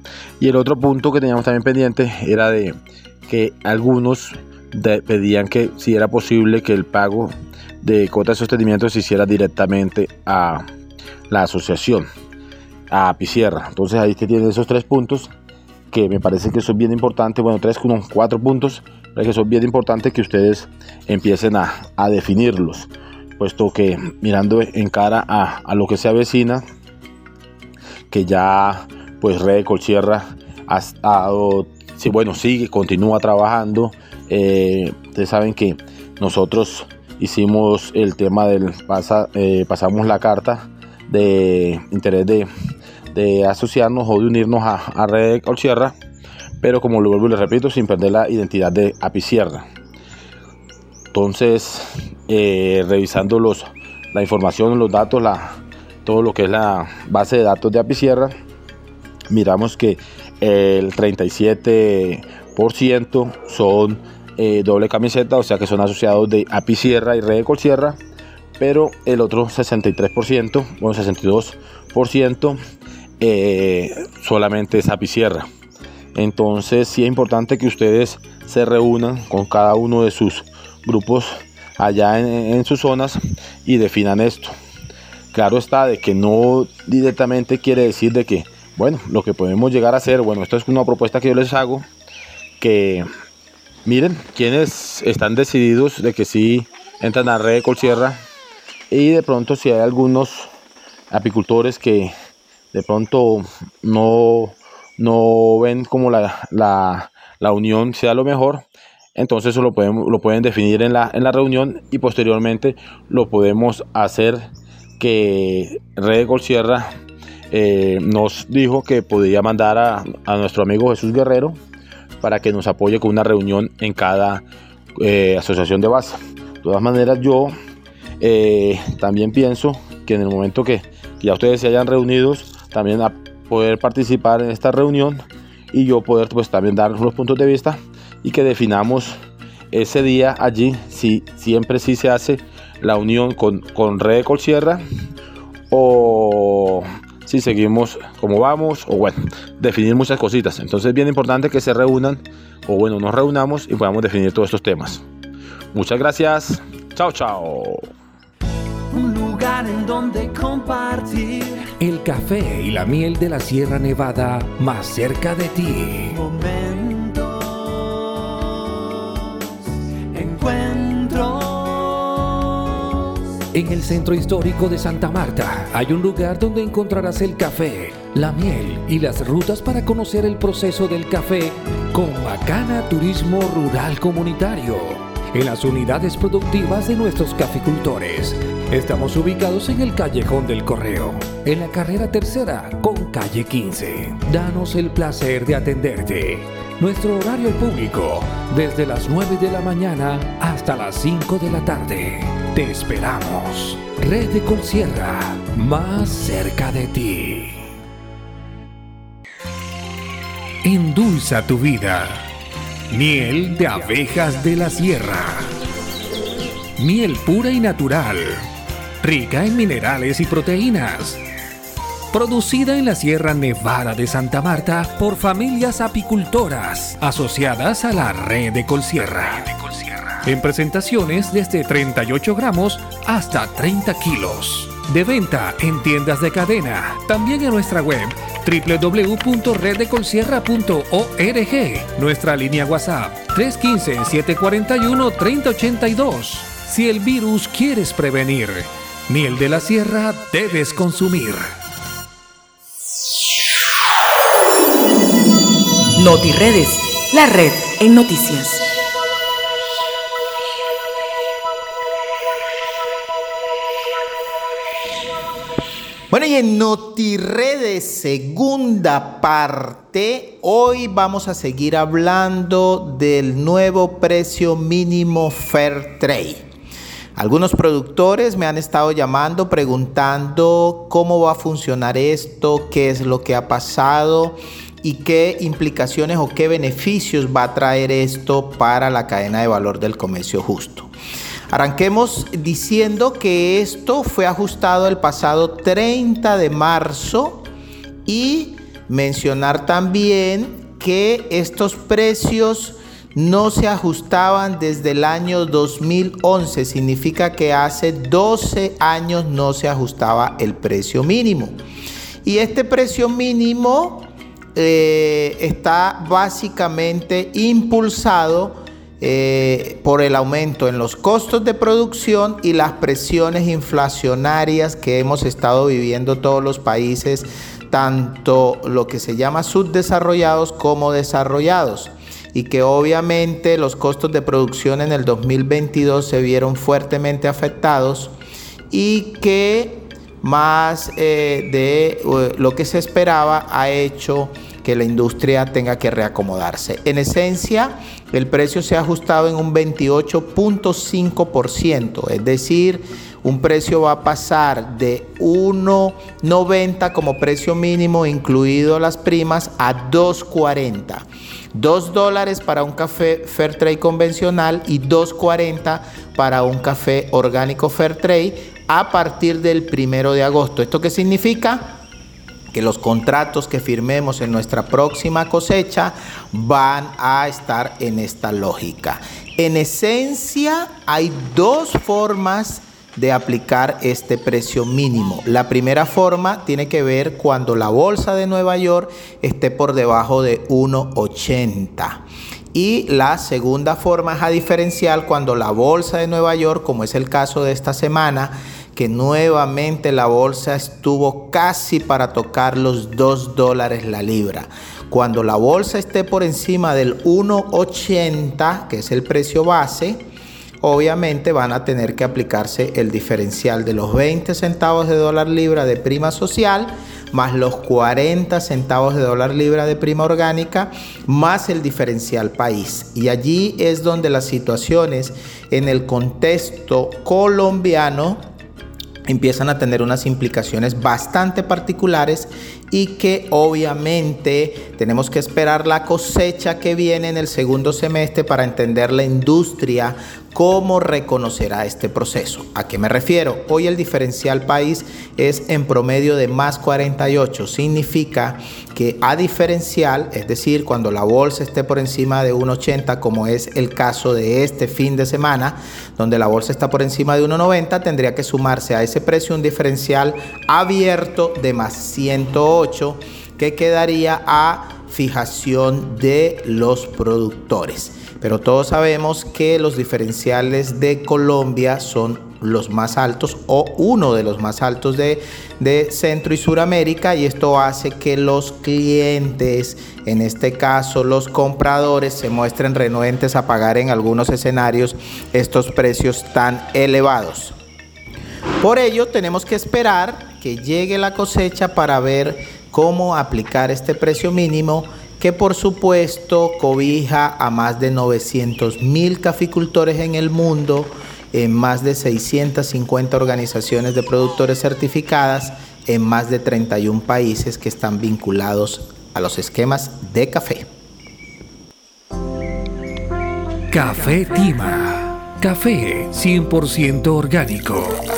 Y el otro punto que teníamos también pendiente era de que algunos pedían que si era posible que el pago de cuota de sostenimiento se hiciera directamente a la asociación, a Picierra. Entonces ahí que tienen esos tres puntos que me parece que son bien importantes, bueno, tres, no, cuatro puntos, que son bien importantes que ustedes empiecen a, a definirlos, puesto que mirando en cara a, a lo que se avecina, que ya pues Red Colsierra ha estado, sí, bueno, sigue, continúa trabajando. Eh, ustedes saben que nosotros hicimos el tema del, pasa, eh, pasamos la carta de interés de, de asociarnos o de unirnos a, a Red pero como lo vuelvo y les repito, sin perder la identidad de Apicierra. Entonces, eh, revisando los, la información, los datos, la, todo lo que es la base de datos de Apicierra, miramos que el 37% son eh, doble camiseta, o sea que son asociados de Apicierra y Red de Colsierra, pero el otro 63%, bueno 62% eh, solamente es Apicierra. Entonces sí es importante que ustedes se reúnan con cada uno de sus grupos allá en, sus zonas y definan esto. Claro está de que no directamente quiere decir de que, bueno, lo que podemos llegar a hacer, bueno, esto es una propuesta que yo les hago, que miren, quienes están decididos de que sí entran a red de Colsierra y de pronto si hay algunos apicultores que de pronto no, no ven como la, la, unión sea lo mejor, entonces eso lo, podemos, lo pueden definir en la, en la reunión y posteriormente lo podemos hacer que Red Gol Sierra eh, nos dijo que podría mandar a, nuestro amigo Jesús Guerrero para que nos apoye con una reunión en cada eh, asociación de base. De todas maneras, yo eh, también pienso que en el momento que ya ustedes se hayan reunido, también a poder participar en esta reunión y yo poder pues también dar los puntos de vista y que definamos ese día allí si siempre sí se hace la unión con, con Red Colsierra o si seguimos como vamos o bueno, definir muchas cositas. Entonces es bien importante que se reúnan o bueno, nos reunamos y podamos definir todos estos temas. Muchas gracias. Chao, chao un lugar en donde compartir el café y la miel de la Sierra Nevada más cerca de ti. En el centro histórico de Santa Marta hay un lugar donde encontrarás el café, la miel y las rutas para conocer el proceso del café con Macana Turismo Rural Comunitario en las unidades productivas de nuestros caficultores Estamos ubicados en el Callejón del Correo, en la carrera tercera con calle 15. Danos el placer de atenderte. Nuestro horario público, desde las 9 de la mañana hasta las 5 de la tarde. Te esperamos. Red de Colsierra, más cerca de ti. Endulza tu vida. Miel de abejas de la sierra. Miel pura y natural rica en minerales y proteínas. Producida en la Sierra Nevada de Santa Marta por familias apicultoras asociadas a la red de Colsierra. En presentaciones desde 38 gramos hasta 30 kilos. De venta en tiendas de cadena. También en nuestra web www.reddecolsierra.org. Nuestra línea WhatsApp 315-741-3082. Si el virus quieres prevenir, Miel de la Sierra debes consumir. NotiRedes, la red en noticias. Bueno, y en NotiRedes, segunda parte, hoy vamos a seguir hablando del nuevo precio mínimo Fair Trade. Algunos productores me han estado llamando preguntando cómo va a funcionar esto, qué es lo que ha pasado y qué implicaciones o qué beneficios va a traer esto para la cadena de valor del comercio justo. Arranquemos diciendo que esto fue ajustado el pasado 30 de marzo y mencionar también que estos precios no se ajustaban desde el año 2011. Significa que hace 12 años no se ajustaba el precio mínimo. Y este precio mínimo eh, está básicamente impulsado eh, por el aumento en los costos de producción y las presiones inflacionarias que hemos estado viviendo todos los países, tanto lo que se llama subdesarrollados como desarrollados y que obviamente los costos de producción en el 2022 se vieron fuertemente afectados y que más eh, de eh, lo que se esperaba ha hecho que la industria tenga que reacomodarse. En esencia, el precio se ha ajustado en un 28.5%, es decir, un precio va a pasar de 1.90 como precio mínimo, incluido las primas, a 2.40. 2 dólares para un café Fairtrade convencional y 2.40 para un café orgánico Fairtrade a partir del primero de agosto. ¿Esto qué significa? Que los contratos que firmemos en nuestra próxima cosecha van a estar en esta lógica. En esencia, hay dos formas de aplicar este precio mínimo. La primera forma tiene que ver cuando la bolsa de Nueva York esté por debajo de 1,80. Y la segunda forma es a diferencial cuando la bolsa de Nueva York, como es el caso de esta semana, que nuevamente la bolsa estuvo casi para tocar los 2 dólares la libra. Cuando la bolsa esté por encima del 1,80, que es el precio base, obviamente van a tener que aplicarse el diferencial de los 20 centavos de dólar libra de prima social más los 40 centavos de dólar libra de prima orgánica, más el diferencial país. Y allí es donde las situaciones en el contexto colombiano empiezan a tener unas implicaciones bastante particulares y que obviamente tenemos que esperar la cosecha que viene en el segundo semestre para entender la industria ¿Cómo reconocerá este proceso? ¿A qué me refiero? Hoy el diferencial país es en promedio de más 48. Significa que a diferencial, es decir, cuando la bolsa esté por encima de 1,80, como es el caso de este fin de semana, donde la bolsa está por encima de 1,90, tendría que sumarse a ese precio un diferencial abierto de más 108 que quedaría a fijación de los productores. Pero todos sabemos que los diferenciales de Colombia son los más altos o uno de los más altos de, Centro y Suramérica y esto hace que los clientes, en este caso los compradores, se muestren renuentes a pagar en algunos escenarios estos precios tan elevados. Por ello tenemos que esperar llegue la cosecha para ver cómo aplicar este precio mínimo que por supuesto cobija a más de 900 mil caficultores en el mundo, en más de 650 organizaciones de productores certificadas, en más de 31 países que están vinculados a los esquemas de café. Café Tima, café 100% orgánico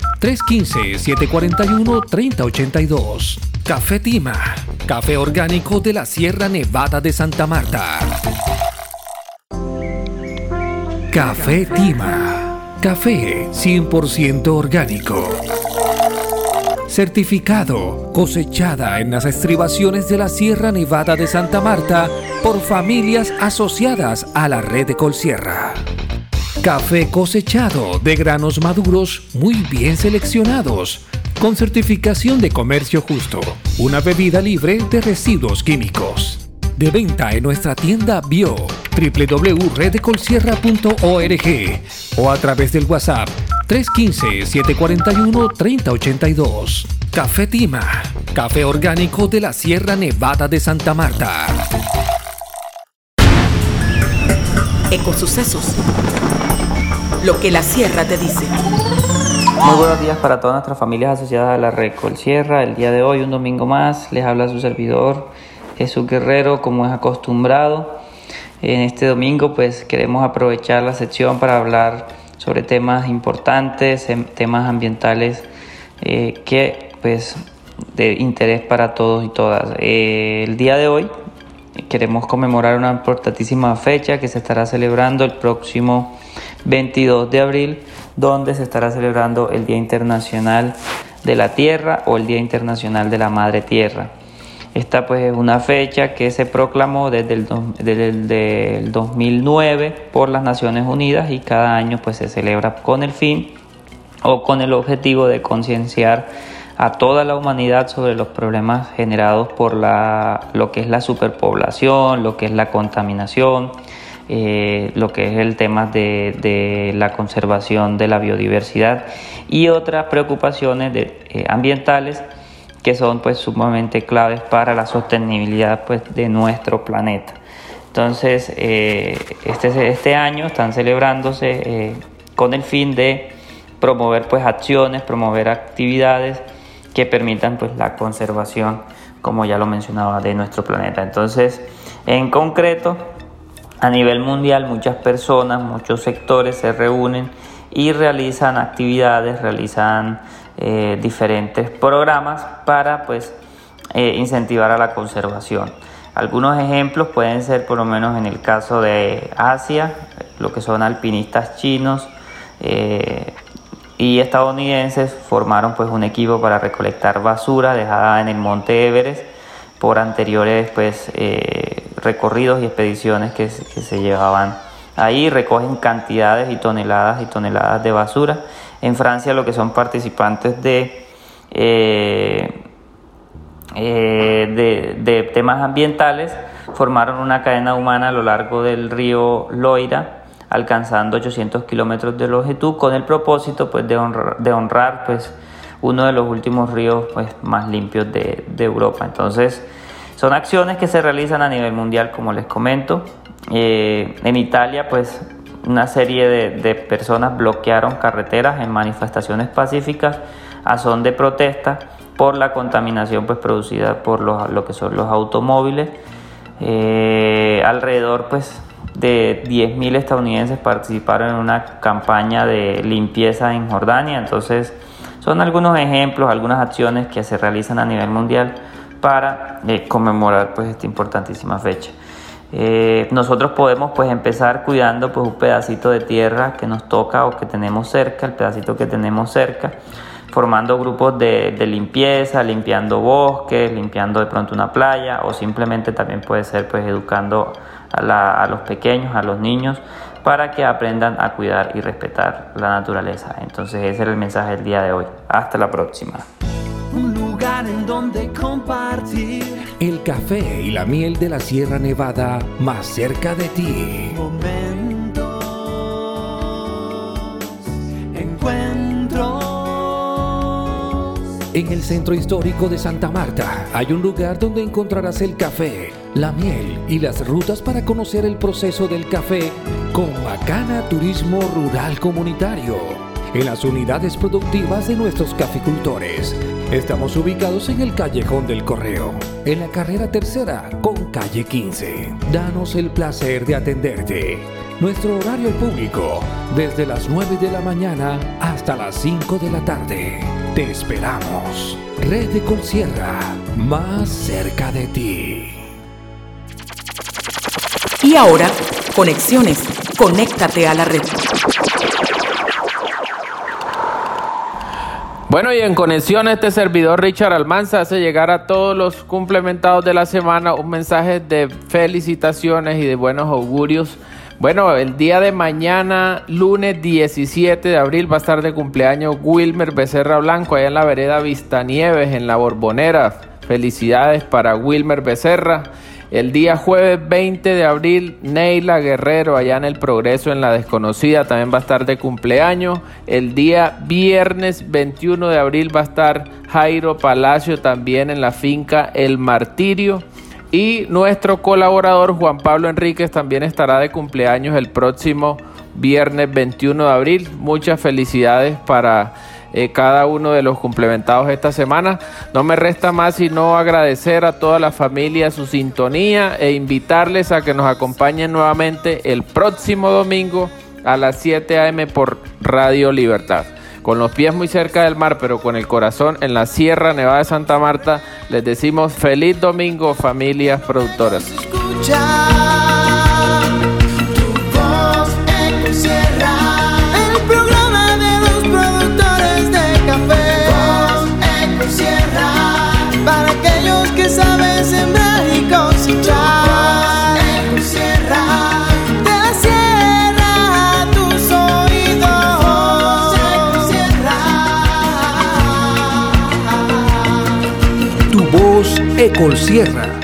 315-741-3082. Café Tima, café orgánico de la Sierra Nevada de Santa Marta. Café Tima, café 100% orgánico. Certificado, cosechada en las estribaciones de la Sierra Nevada de Santa Marta por familias asociadas a la red de Colsierra. Café cosechado de granos maduros muy bien seleccionados, con certificación de comercio justo, una bebida libre de residuos químicos. De venta en nuestra tienda bio www.redecolsierra.org o a través del WhatsApp 315-741-3082. Café Tima, café orgánico de la Sierra Nevada de Santa Marta. Ecosucesos lo que la sierra te dice. Muy buenos días para todas nuestras familias asociadas a la Red Sierra. El día de hoy, un domingo más, les habla su servidor Jesús Guerrero, como es acostumbrado. En este domingo, pues queremos aprovechar la sección para hablar sobre temas importantes, em, temas ambientales eh, que, pues, de interés para todos y todas. Eh, el día de hoy queremos conmemorar una importantísima fecha que se estará celebrando el próximo 22 de abril, donde se estará celebrando el Día Internacional de la Tierra o el Día Internacional de la Madre Tierra. Esta pues es una fecha que se proclamó desde el, desde el 2009 por las Naciones Unidas y cada año pues se celebra con el fin o con el objetivo de concienciar a toda la humanidad sobre los problemas generados por la, lo que es la superpoblación, lo que es la contaminación, eh, lo que es el tema de, la conservación de la biodiversidad y otras preocupaciones eh, ambientales que son pues sumamente claves para la sostenibilidad pues de nuestro planeta. Entonces, eh, este, este año están celebrándose con el fin de promover pues acciones, promover actividades que permitan pues la conservación, como ya lo mencionaba, de nuestro planeta. Entonces, en concreto, a nivel mundial muchas personas, muchos sectores se reúnen y realizan actividades, realizan eh, diferentes programas para pues eh, incentivar a la conservación. Algunos ejemplos pueden ser por lo menos en el caso de Asia, lo que son alpinistas chinos eh, y estadounidenses formaron pues un equipo para recolectar basura dejada en el monte Everest por anteriores pues recorridos y expediciones que, se llevaban ahí, recogen cantidades y toneladas y toneladas de basura en Francia lo que son participantes de, eh, eh, de, temas ambientales formaron una cadena humana a lo largo del río Loira, alcanzando 800 kilómetros de longitud, con el propósito pues, de, honrar, de honrar pues, uno de los últimos ríos pues, más limpios de, de, Europa. Entonces, son acciones que se realizan a nivel mundial, como les comento. Eh, en Italia, pues una serie de, personas bloquearon carreteras en manifestaciones pacíficas a son de protesta por la contaminación pues, producida por los, lo que son los automóviles. Eh, alrededor pues, de 10.000 estadounidenses participaron en una campaña de limpieza en Jordania. Entonces, son algunos ejemplos, algunas acciones que se realizan a nivel mundial para eh, conmemorar pues, esta importantísima fecha. Eh, nosotros podemos pues empezar cuidando pues un pedacito de tierra que nos toca o que tenemos cerca, el pedacito que tenemos cerca, formando grupos de, limpieza, limpiando bosques, limpiando de pronto una playa o simplemente también puede ser pues educando a, a los pequeños, a los niños para que aprendan a cuidar y respetar la naturaleza. Entonces ese era el mensaje del día de hoy. Hasta la próxima en donde compartir el café y la miel de la Sierra Nevada más cerca de ti. Momentos, encuentros. En el centro histórico de Santa Marta hay un lugar donde encontrarás el café, la miel y las rutas para conocer el proceso del café con Macana Turismo Rural Comunitario en las unidades productivas de nuestros caficultores Estamos ubicados en el Callejón del Correo, en la carrera tercera con calle 15. Danos el placer de atenderte. Nuestro horario público, desde las 9 de la mañana hasta las 5 de la tarde. Te esperamos. Red de Colsierra, más cerca de ti. Y ahora, conexiones. Conéctate a la red. Bueno, y en conexión este servidor Richard Almanza hace llegar a todos los complementados de la semana un mensaje de felicitaciones y de buenos augurios. Bueno, el día de mañana, lunes 17 de abril, va a estar de cumpleaños Wilmer Becerra Blanco, allá en la vereda Vista Nieves, en la Borbonera. Felicidades para Wilmer Becerra. El día jueves 20 de abril, Neila Guerrero, allá en el Progreso, en la Desconocida, también va a estar de cumpleaños. El día viernes 21 de abril va a estar Jairo Palacio, también en la finca El Martirio. Y nuestro colaborador Juan Pablo Enríquez también estará de cumpleaños el próximo viernes 21 de abril. Muchas felicidades para eh, cada uno de los complementados esta semana. No me resta más sino agradecer a toda la familia su sintonía e invitarles a que nos acompañen nuevamente el próximo domingo a las 7 a.m. por Radio Libertad. Con los pies muy cerca del mar, pero con el corazón en la Sierra Nevada de Santa Marta, les decimos feliz domingo, familias productoras. Ecolsierra